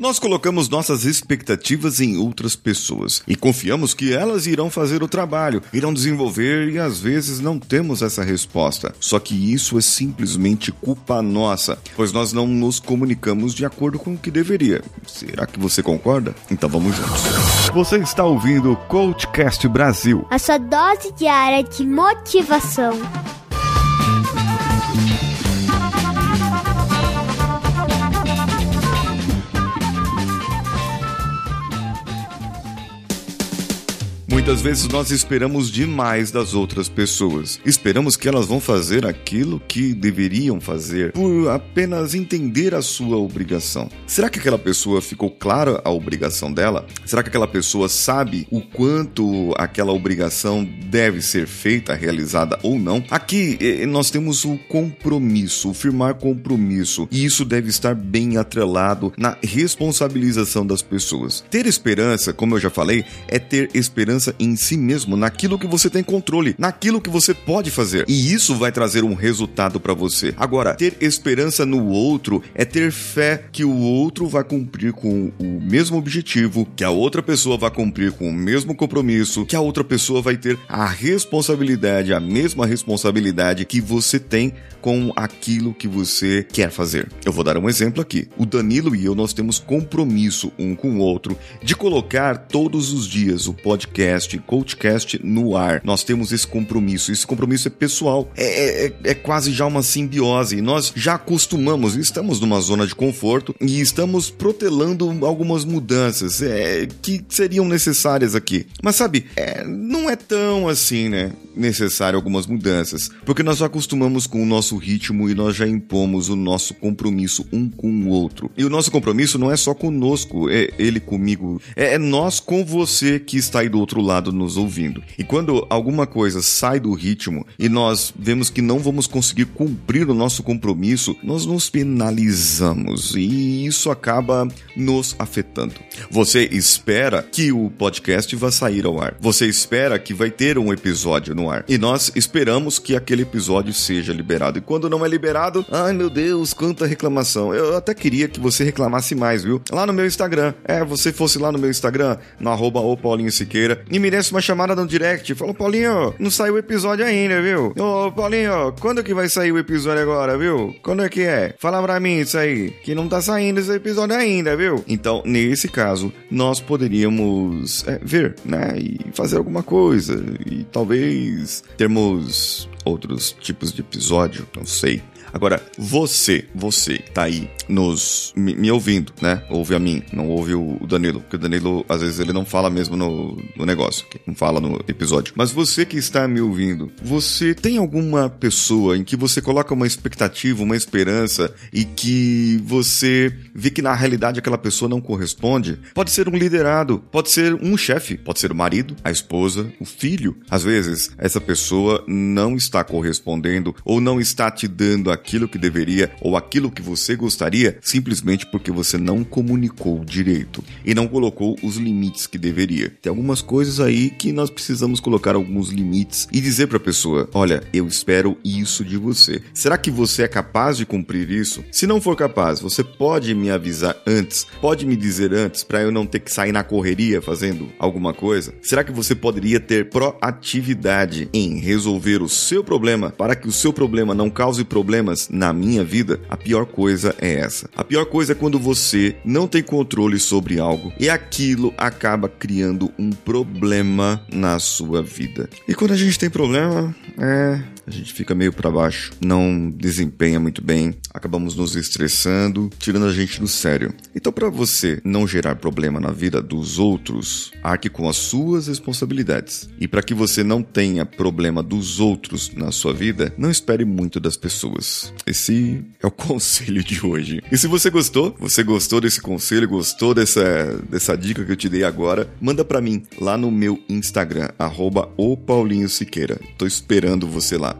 Nós colocamos nossas expectativas em outras pessoas e confiamos que elas irão fazer o trabalho, irão desenvolver e às vezes não temos essa resposta. Só que isso é simplesmente culpa nossa, pois nós não nos comunicamos de acordo com o que deveria. Será que você concorda? Então vamos juntos. Você está ouvindo o Coachcast Brasil. A sua dose diária de motivação. Muitas vezes nós esperamos demais das outras pessoas. Esperamos que elas vão fazer aquilo que deveriam fazer por apenas entender a sua obrigação. Será que aquela pessoa ficou clara a obrigação dela? Será que aquela pessoa sabe o quanto aquela obrigação deve ser feita, realizada ou não? Aqui eh, nós temos o compromisso, o firmar compromisso, e isso deve estar bem atrelado na responsabilização das pessoas. Ter esperança, como eu já falei, é ter esperança em si mesmo, naquilo que você tem controle, naquilo que você pode fazer. E isso vai trazer um resultado para você. Agora, ter esperança no outro é ter fé que o outro vai cumprir com o mesmo objetivo, que a outra pessoa vai cumprir com o mesmo compromisso, que a outra pessoa vai ter a responsabilidade, a mesma responsabilidade que você tem com aquilo que você quer fazer. Eu vou dar um exemplo aqui. O Danilo e eu nós temos compromisso um com o outro de colocar todos os dias o podcast podcast, Coachcast no ar. Nós temos esse compromisso. Esse compromisso é pessoal. É, é, é, é quase já uma simbiose. Nós já acostumamos, estamos numa zona de conforto e estamos protelando algumas mudanças é, que seriam necessárias aqui. Mas sabe, é, não é tão assim, né? Necessário algumas mudanças. Porque nós já acostumamos com o nosso ritmo e nós já impomos o nosso compromisso um com o outro. E o nosso compromisso não é só conosco, é ele comigo. É, é nós com você que está aí do outro lado lado nos ouvindo. E quando alguma coisa sai do ritmo e nós vemos que não vamos conseguir cumprir o nosso compromisso, nós nos penalizamos e isso acaba nos afetando. Você espera que o podcast vá sair ao ar. Você espera que vai ter um episódio no ar. E nós esperamos que aquele episódio seja liberado. E quando não é liberado, ai meu Deus, quanta reclamação. Eu até queria que você reclamasse mais, viu? Lá no meu Instagram. É, você fosse lá no meu Instagram, no arroba Paulinho Siqueira, e me desse uma chamada no direct. Falou, Paulinho, não saiu o episódio ainda, viu? Ô, Paulinho, quando que vai sair o episódio agora, viu? Quando é que é? Fala pra mim isso aí, que não tá saindo esse episódio ainda, viu? Então, nesse caso, nós poderíamos é, ver, né? E fazer alguma coisa. E talvez termos outros tipos de episódio, não sei. Agora, você, você tá aí nos me, me, ouvindo, né? Ouve a mim, não ouve o Danilo, porque o Danilo às vezes ele não fala mesmo no, no negócio, não fala no episódio. Mas você que está me ouvindo, você tem alguma pessoa em que você coloca uma expectativa, uma esperança e que você vê que na realidade aquela pessoa não corresponde? Pode ser um liderado, pode ser um chefe, pode ser o marido, a esposa, o filho. Às vezes essa pessoa não está correspondendo ou não está te dando aquilo que deveria ou aquilo que você gostaria simplesmente porque você não comunicou direito e não colocou os limites que deveria. Tem algumas coisas aí que nós precisamos colocar alguns limites e dizer para a pessoa: olha, eu espero isso de você. Será que você é capaz de cumprir isso? Se não for capaz, você pode me avisar antes, pode me dizer antes para eu não ter que sair na correria fazendo alguma coisa? Será que você poderia ter proatividade em resolver o seu problema para que o seu problema não cause problemas? na minha vida, a pior coisa é essa. A pior coisa é quando você não tem controle sobre algo e aquilo acaba criando um problema na sua vida. E quando a gente tem problema, é a gente fica meio para baixo, não desempenha muito bem, acabamos nos estressando, tirando a gente do sério. Então, para você não gerar problema na vida dos outros, arque com as suas responsabilidades. E para que você não tenha problema dos outros na sua vida, não espere muito das pessoas. Esse é o conselho de hoje. E se você gostou, você gostou desse conselho, gostou dessa, dessa dica que eu te dei agora, manda para mim lá no meu Instagram, arroba o Paulinho Siqueira. Tô esperando você lá.